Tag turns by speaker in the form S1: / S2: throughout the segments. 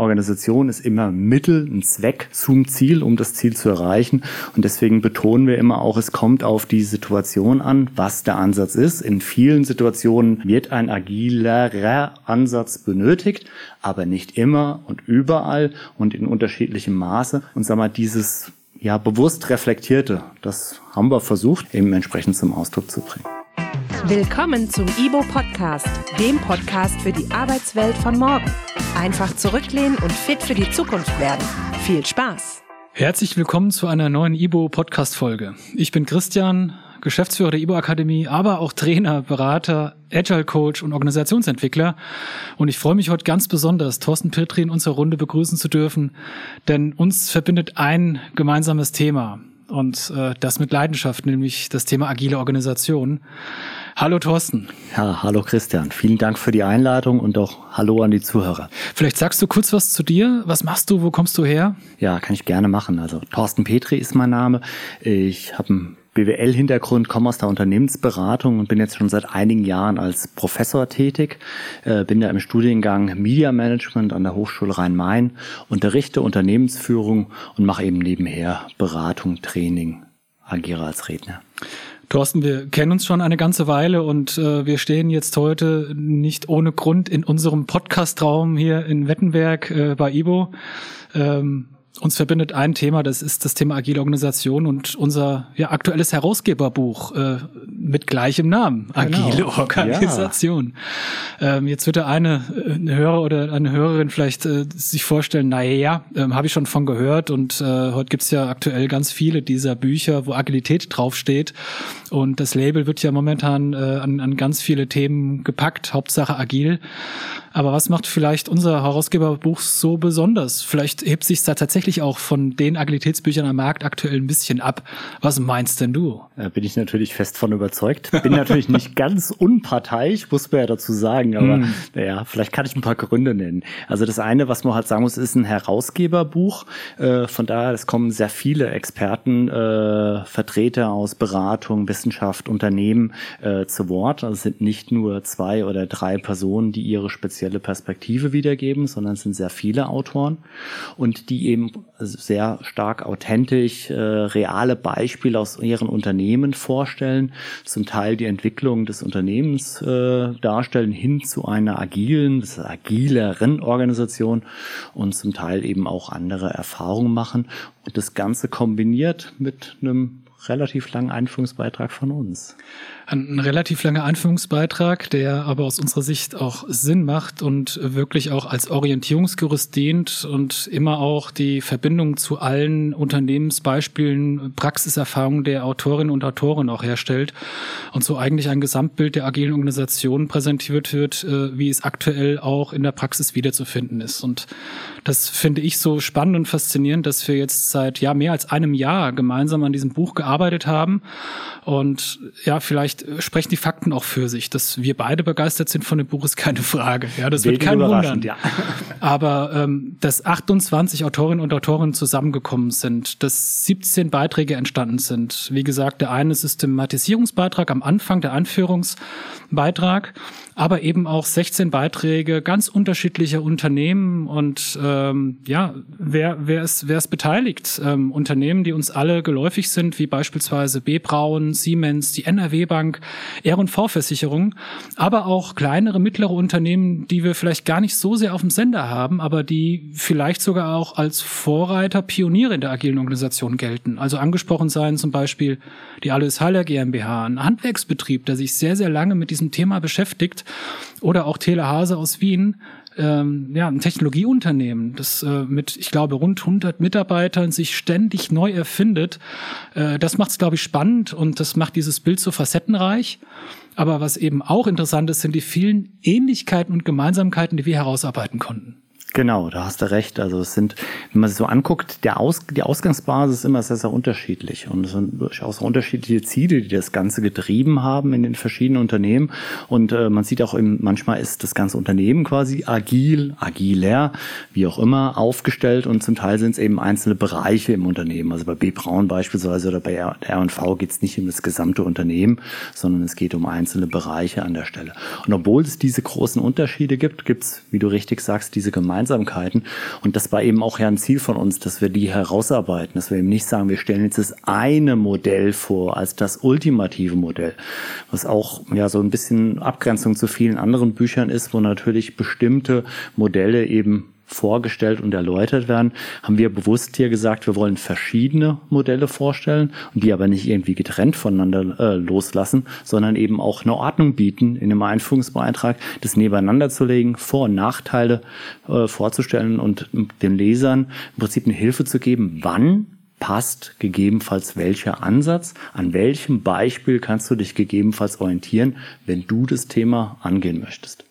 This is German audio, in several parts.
S1: Organisation ist immer Mittel, ein Zweck zum Ziel, um das Ziel zu erreichen. Und deswegen betonen wir immer auch, es kommt auf die Situation an, was der Ansatz ist. In vielen Situationen wird ein agilerer Ansatz benötigt, aber nicht immer und überall und in unterschiedlichem Maße. Und sag mal, dieses ja, bewusst reflektierte, das haben wir versucht, eben entsprechend zum Ausdruck zu bringen.
S2: Willkommen zum IBO Podcast, dem Podcast für die Arbeitswelt von morgen. Einfach zurücklehnen und fit für die Zukunft werden. Viel Spaß!
S3: Herzlich willkommen zu einer neuen IBO Podcast Folge. Ich bin Christian, Geschäftsführer der IBO Akademie, aber auch Trainer, Berater, Agile Coach und Organisationsentwickler. Und ich freue mich heute ganz besonders, Thorsten Petri in unserer Runde begrüßen zu dürfen, denn uns verbindet ein gemeinsames Thema und äh, das mit Leidenschaft, nämlich das Thema agile Organisation. Hallo Thorsten.
S1: Ja, hallo Christian. Vielen Dank für die Einladung und auch hallo an die Zuhörer.
S3: Vielleicht sagst du kurz was zu dir. Was machst du? Wo kommst du her?
S1: Ja, kann ich gerne machen. Also Thorsten Petri ist mein Name. Ich habe einen BWL-Hintergrund, komme aus der Unternehmensberatung und bin jetzt schon seit einigen Jahren als Professor tätig. Äh, bin da im Studiengang Media Management an der Hochschule Rhein-Main, unterrichte Unternehmensführung und mache eben nebenher Beratung, Training, agiere als Redner.
S3: Thorsten, wir kennen uns schon eine ganze Weile und äh, wir stehen jetzt heute nicht ohne Grund in unserem Podcastraum hier in Wettenberg äh, bei Ibo. Ähm, uns verbindet ein Thema, das ist das Thema agile Organisation und unser ja, aktuelles Herausgeberbuch äh, mit gleichem Namen, genau. Agile Organisation. Ja. Ähm, jetzt wird der eine, äh, eine Hörer oder eine Hörerin vielleicht äh, sich vorstellen, naja, ja, ähm, habe ich schon von gehört und äh, heute gibt's ja aktuell ganz viele dieser Bücher, wo Agilität draufsteht und das Label wird ja momentan äh, an, an ganz viele Themen gepackt, Hauptsache agil. Aber was macht vielleicht unser Herausgeberbuch so besonders? Vielleicht hebt sich da tatsächlich auch von den Agilitätsbüchern am Markt aktuell ein bisschen ab. Was meinst denn du?
S1: Da bin ich natürlich fest von überzeugt. Bin natürlich nicht ganz unparteiisch, muss man ja dazu sagen, aber mm. naja, vielleicht kann ich ein paar Gründe nennen. Also das eine, was man halt sagen muss, ist ein Herausgeberbuch. Äh, von daher, es kommen sehr viele Experten, äh, Vertreter aus Beratung, Wissenschaft, Unternehmen äh, zu Wort. Also es sind nicht nur zwei oder drei Personen, die ihre speziellen spezielle Perspektive wiedergeben, sondern es sind sehr viele Autoren und die eben sehr stark authentisch äh, reale Beispiele aus ihren Unternehmen vorstellen, zum Teil die Entwicklung des Unternehmens äh, darstellen hin zu einer agilen, agileren Organisation und zum Teil eben auch andere Erfahrungen machen. Und das Ganze kombiniert mit einem relativ langen Einführungsbeitrag von uns.
S3: Ein relativ langer Einführungsbeitrag, der aber aus unserer Sicht auch Sinn macht und wirklich auch als Orientierungsgerüst dient und immer auch die Verbindung zu allen Unternehmensbeispielen, Praxiserfahrungen der Autorinnen und Autoren auch herstellt und so eigentlich ein Gesamtbild der agilen Organisation präsentiert wird, äh, wie es aktuell auch in der Praxis wiederzufinden ist. Und das finde ich so spannend und faszinierend, dass wir jetzt seit ja mehr als einem Jahr gemeinsam an diesem Buch gearbeitet haben und ja, vielleicht sprechen die Fakten auch für sich. Dass wir beide begeistert sind von dem Buch, ist keine Frage. Ja, das wird kein Wundern. Ja. Aber ähm, dass 28 Autorinnen und Autoren zusammengekommen sind, dass 17 Beiträge entstanden sind. Wie gesagt, der eine Systematisierungsbeitrag am Anfang, der Einführungsbeitrag aber eben auch 16 Beiträge ganz unterschiedlicher Unternehmen und ähm, ja, wer, wer, ist, wer ist beteiligt? Ähm, Unternehmen, die uns alle geläufig sind, wie beispielsweise B. Braun, Siemens, die NRW Bank, R&V Versicherung, aber auch kleinere, mittlere Unternehmen, die wir vielleicht gar nicht so sehr auf dem Sender haben, aber die vielleicht sogar auch als Vorreiter, Pioniere in der agilen Organisation gelten. Also angesprochen seien zum Beispiel die Alois Haller GmbH, ein Handwerksbetrieb, der sich sehr, sehr lange mit diesem Thema beschäftigt oder auch Telehase aus Wien, ähm, ja, ein Technologieunternehmen, das äh, mit, ich glaube, rund 100 Mitarbeitern sich ständig neu erfindet. Äh, das macht es, glaube ich, spannend und das macht dieses Bild so facettenreich. Aber was eben auch interessant ist, sind die vielen Ähnlichkeiten und Gemeinsamkeiten, die wir herausarbeiten konnten.
S1: Genau, da hast du recht. Also es sind, wenn man sich so anguckt, der Aus, die Ausgangsbasis ist immer sehr, sehr unterschiedlich. Und es sind durchaus unterschiedliche Ziele, die das Ganze getrieben haben in den verschiedenen Unternehmen. Und äh, man sieht auch, im, manchmal ist das ganze Unternehmen quasi agil, agiler, wie auch immer, aufgestellt. Und zum Teil sind es eben einzelne Bereiche im Unternehmen. Also bei B. Braun beispielsweise oder bei R&V geht es nicht um das gesamte Unternehmen, sondern es geht um einzelne Bereiche an der Stelle. Und obwohl es diese großen Unterschiede gibt, gibt es, wie du richtig sagst, diese Gemeinsamkeiten Gemeinsamkeiten. Und das war eben auch ja ein Ziel von uns, dass wir die herausarbeiten, dass wir eben nicht sagen, wir stellen jetzt das eine Modell vor als das ultimative Modell, was auch ja so ein bisschen Abgrenzung zu vielen anderen Büchern ist, wo natürlich bestimmte Modelle eben vorgestellt und erläutert werden, haben wir bewusst hier gesagt, wir wollen verschiedene Modelle vorstellen und die aber nicht irgendwie getrennt voneinander äh, loslassen, sondern eben auch eine Ordnung bieten, in dem Einführungsbeitrag das nebeneinander zu legen, Vor- und Nachteile äh, vorzustellen und den Lesern im Prinzip eine Hilfe zu geben, wann passt gegebenenfalls welcher Ansatz, an welchem Beispiel kannst du dich gegebenenfalls orientieren, wenn du das Thema angehen möchtest.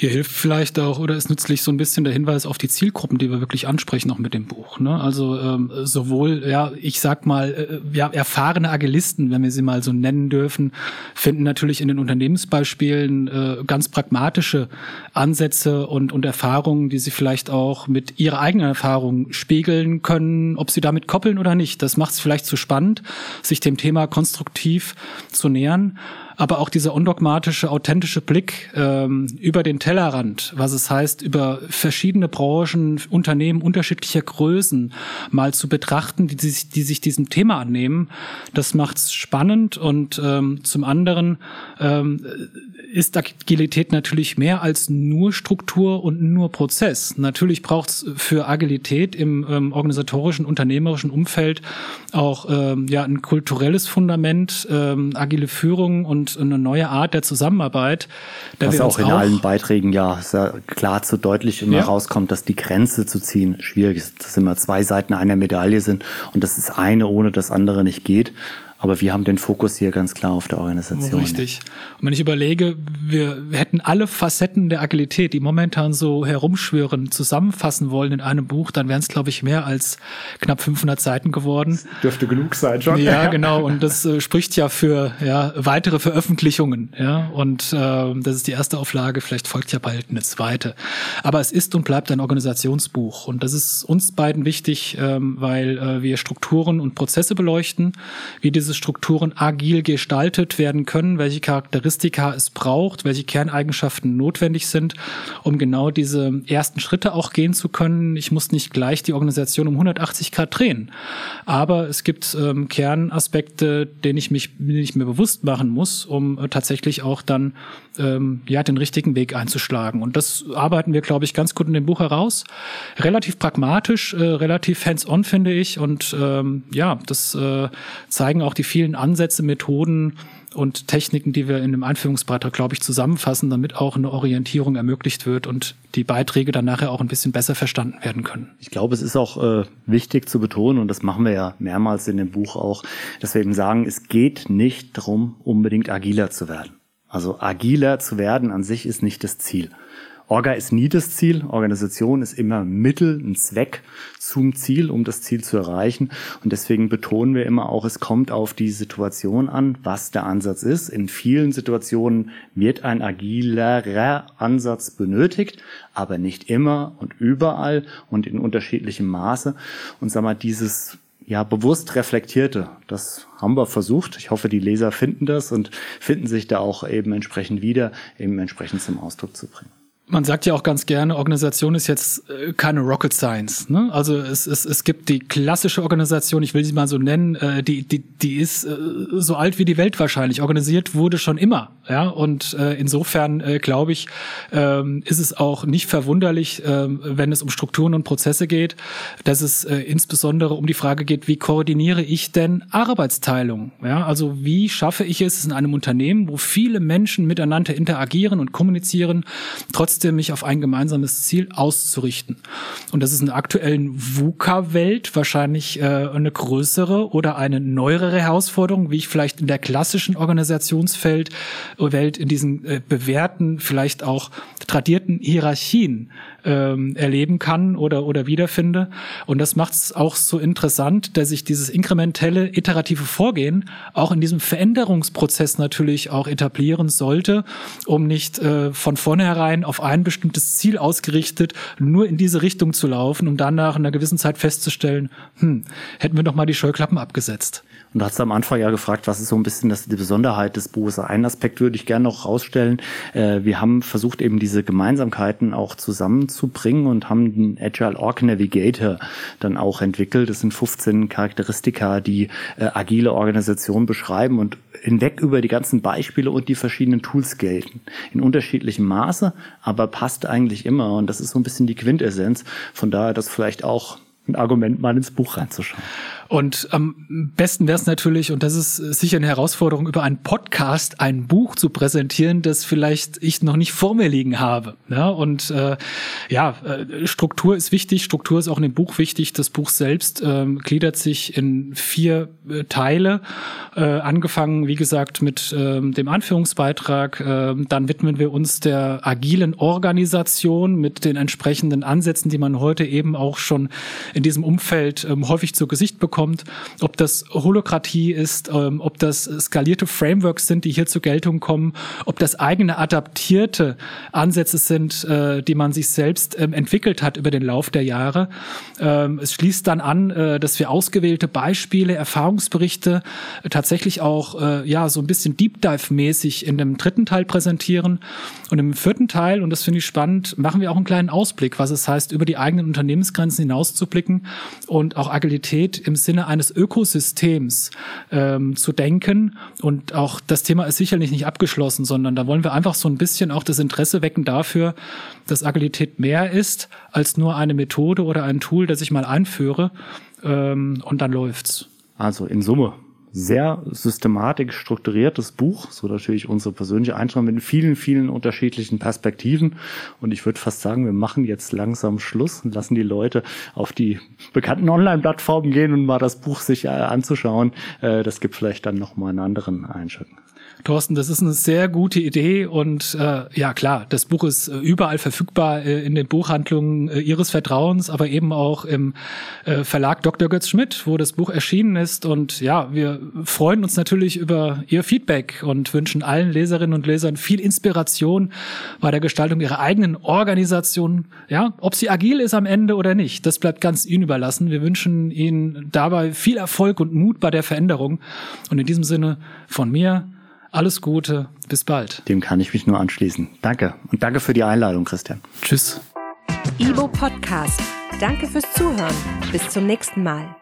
S3: Hier hilft vielleicht auch oder ist nützlich so ein bisschen der Hinweis auf die Zielgruppen, die wir wirklich ansprechen, auch mit dem Buch. Ne? Also ähm, sowohl, ja, ich sag mal, äh, ja, erfahrene Agilisten, wenn wir sie mal so nennen dürfen, finden natürlich in den Unternehmensbeispielen äh, ganz pragmatische Ansätze und, und Erfahrungen, die sie vielleicht auch mit ihrer eigenen Erfahrung spiegeln können, ob sie damit koppeln oder nicht. Das macht es vielleicht zu spannend, sich dem Thema konstruktiv zu nähern aber auch dieser undogmatische, authentische Blick ähm, über den Tellerrand, was es heißt, über verschiedene Branchen, Unternehmen unterschiedlicher Größen mal zu betrachten, die, die, die sich diesem Thema annehmen, das macht's spannend und ähm, zum anderen ähm, ist Agilität natürlich mehr als nur Struktur und nur Prozess. Natürlich braucht es für Agilität im ähm, organisatorischen, unternehmerischen Umfeld auch ähm, ja ein kulturelles Fundament, ähm, agile Führung und und eine neue Art der Zusammenarbeit.
S1: Da Was auch in auch allen Beiträgen ja klar zu deutlich immer ja. rauskommt, dass die Grenze zu ziehen schwierig ist, dass immer zwei Seiten einer Medaille sind und dass das eine ohne das andere nicht geht. Aber wir haben den Fokus hier ganz klar auf der Organisation.
S3: Richtig. Und wenn ich überlege, wir, hätten alle Facetten der Agilität, die momentan so herumschwören, zusammenfassen wollen in einem Buch, dann wären es, glaube ich, mehr als knapp 500 Seiten geworden. Das
S1: dürfte genug sein schon.
S3: Ja, genau. Und das äh, spricht ja für ja, weitere Veröffentlichungen. Ja, und äh, das ist die erste Auflage. Vielleicht folgt ja bald eine zweite. Aber es ist und bleibt ein Organisationsbuch. Und das ist uns beiden wichtig, ähm, weil äh, wir Strukturen und Prozesse beleuchten, wie diese diese Strukturen agil gestaltet werden können, welche Charakteristika es braucht, welche Kerneigenschaften notwendig sind, um genau diese ersten Schritte auch gehen zu können. Ich muss nicht gleich die Organisation um 180 Grad drehen, aber es gibt ähm, Kernaspekte, denen ich mich nicht mehr bewusst machen muss, um äh, tatsächlich auch dann ähm, ja den richtigen Weg einzuschlagen. Und das arbeiten wir, glaube ich, ganz gut in dem Buch heraus. Relativ pragmatisch, äh, relativ hands-on finde ich und ähm, ja, das äh, zeigen auch die vielen Ansätze, Methoden und Techniken, die wir in dem Einführungsbeitrag, glaube ich, zusammenfassen, damit auch eine Orientierung ermöglicht wird und die Beiträge dann nachher auch ein bisschen besser verstanden werden können.
S1: Ich glaube, es ist auch äh, wichtig zu betonen, und das machen wir ja mehrmals in dem Buch auch, dass wir eben sagen, es geht nicht darum, unbedingt agiler zu werden. Also agiler zu werden an sich ist nicht das Ziel. Orga ist nie das Ziel. Organisation ist immer Mittel, ein Zweck zum Ziel, um das Ziel zu erreichen. Und deswegen betonen wir immer auch, es kommt auf die Situation an, was der Ansatz ist. In vielen Situationen wird ein agilerer Ansatz benötigt, aber nicht immer und überall und in unterschiedlichem Maße. Und sag mal, dieses ja, bewusst reflektierte. Das haben wir versucht. Ich hoffe, die Leser finden das und finden sich da auch eben entsprechend wieder, eben entsprechend zum Ausdruck zu bringen
S3: man sagt ja auch ganz gerne, Organisation ist jetzt äh, keine Rocket Science. Ne? Also es, es, es gibt die klassische Organisation, ich will sie mal so nennen, äh, die, die, die ist äh, so alt wie die Welt wahrscheinlich. Organisiert wurde schon immer. Ja? Und äh, insofern äh, glaube ich, ähm, ist es auch nicht verwunderlich, äh, wenn es um Strukturen und Prozesse geht, dass es äh, insbesondere um die Frage geht, wie koordiniere ich denn Arbeitsteilung? Ja? Also wie schaffe ich es in einem Unternehmen, wo viele Menschen miteinander interagieren und kommunizieren, trotzdem trotzdem mich auf ein gemeinsames Ziel auszurichten. Und das ist in der aktuellen VUCA-Welt wahrscheinlich äh, eine größere oder eine neuere Herausforderung, wie ich vielleicht in der klassischen Organisationsfeld äh, Welt in diesen äh, bewährten, vielleicht auch tradierten Hierarchien ähm, erleben kann oder, oder wiederfinde. Und das macht es auch so interessant, dass ich dieses inkrementelle, iterative Vorgehen auch in diesem Veränderungsprozess natürlich auch etablieren sollte, um nicht äh, von vornherein auf ein bestimmtes Ziel ausgerichtet, nur in diese Richtung zu laufen, um dann nach einer gewissen Zeit festzustellen, hm, hätten wir doch mal die Scheuklappen abgesetzt.
S1: Und du hast am Anfang ja gefragt, was ist so ein bisschen das, die Besonderheit des Buches. Einen Aspekt würde ich gerne noch rausstellen. Äh, wir haben versucht, eben diese Gemeinsamkeiten auch zusammenzubringen und haben den Agile Org Navigator dann auch entwickelt. Das sind 15 Charakteristika, die äh, agile Organisation beschreiben und hinweg über die ganzen Beispiele und die verschiedenen Tools gelten. In unterschiedlichem Maße, aber passt eigentlich immer. Und das ist so ein bisschen die Quintessenz. Von daher das vielleicht auch ein Argument, mal ins Buch reinzuschauen.
S3: Und am besten wäre es natürlich, und das ist sicher eine Herausforderung, über einen Podcast ein Buch zu präsentieren, das vielleicht ich noch nicht vor mir liegen habe. Ja, und äh, ja, äh, Struktur ist wichtig, Struktur ist auch in dem Buch wichtig. Das Buch selbst ähm, gliedert sich in vier äh, Teile, äh, angefangen, wie gesagt, mit äh, dem Anführungsbeitrag. Äh, dann widmen wir uns der agilen Organisation mit den entsprechenden Ansätzen, die man heute eben auch schon in diesem Umfeld äh, häufig zu Gesicht bekommt kommt, ob das Holokratie ist, ähm, ob das skalierte Frameworks sind, die hier zur Geltung kommen, ob das eigene adaptierte Ansätze sind, äh, die man sich selbst ähm, entwickelt hat über den Lauf der Jahre. Ähm, es schließt dann an, äh, dass wir ausgewählte Beispiele, Erfahrungsberichte äh, tatsächlich auch äh, ja so ein bisschen Deep Dive mäßig in dem dritten Teil präsentieren und im vierten Teil und das finde ich spannend, machen wir auch einen kleinen Ausblick, was es heißt, über die eigenen Unternehmensgrenzen hinauszublicken und auch Agilität im Sinne eines Ökosystems ähm, zu denken. Und auch das Thema ist sicherlich nicht abgeschlossen, sondern da wollen wir einfach so ein bisschen auch das Interesse wecken dafür, dass Agilität mehr ist als nur eine Methode oder ein Tool, das ich mal einführe ähm, und dann läuft's.
S1: Also in Summe sehr systematisch strukturiertes Buch, so natürlich unsere persönliche Einstellung mit vielen, vielen unterschiedlichen Perspektiven. Und ich würde fast sagen, wir machen jetzt langsam Schluss und lassen die Leute auf die bekannten Online-Plattformen gehen und mal das Buch sich äh, anzuschauen. Äh, das gibt vielleicht dann nochmal einen anderen Einschlag.
S3: Thorsten, das ist eine sehr gute Idee und äh, ja klar, das Buch ist äh, überall verfügbar äh, in den Buchhandlungen äh, Ihres Vertrauens, aber eben auch im äh, Verlag Dr. Götz Schmidt, wo das Buch erschienen ist. Und ja, wir freuen uns natürlich über Ihr Feedback und wünschen allen Leserinnen und Lesern viel Inspiration bei der Gestaltung ihrer eigenen Organisation. Ja, ob sie agil ist am Ende oder nicht, das bleibt ganz Ihnen überlassen. Wir wünschen Ihnen dabei viel Erfolg und Mut bei der Veränderung. Und in diesem Sinne von mir alles Gute, bis bald.
S1: Dem kann ich mich nur anschließen. Danke und danke für die Einladung, Christian.
S3: Tschüss.
S2: Ibo Podcast. Danke fürs Zuhören. Bis zum nächsten Mal.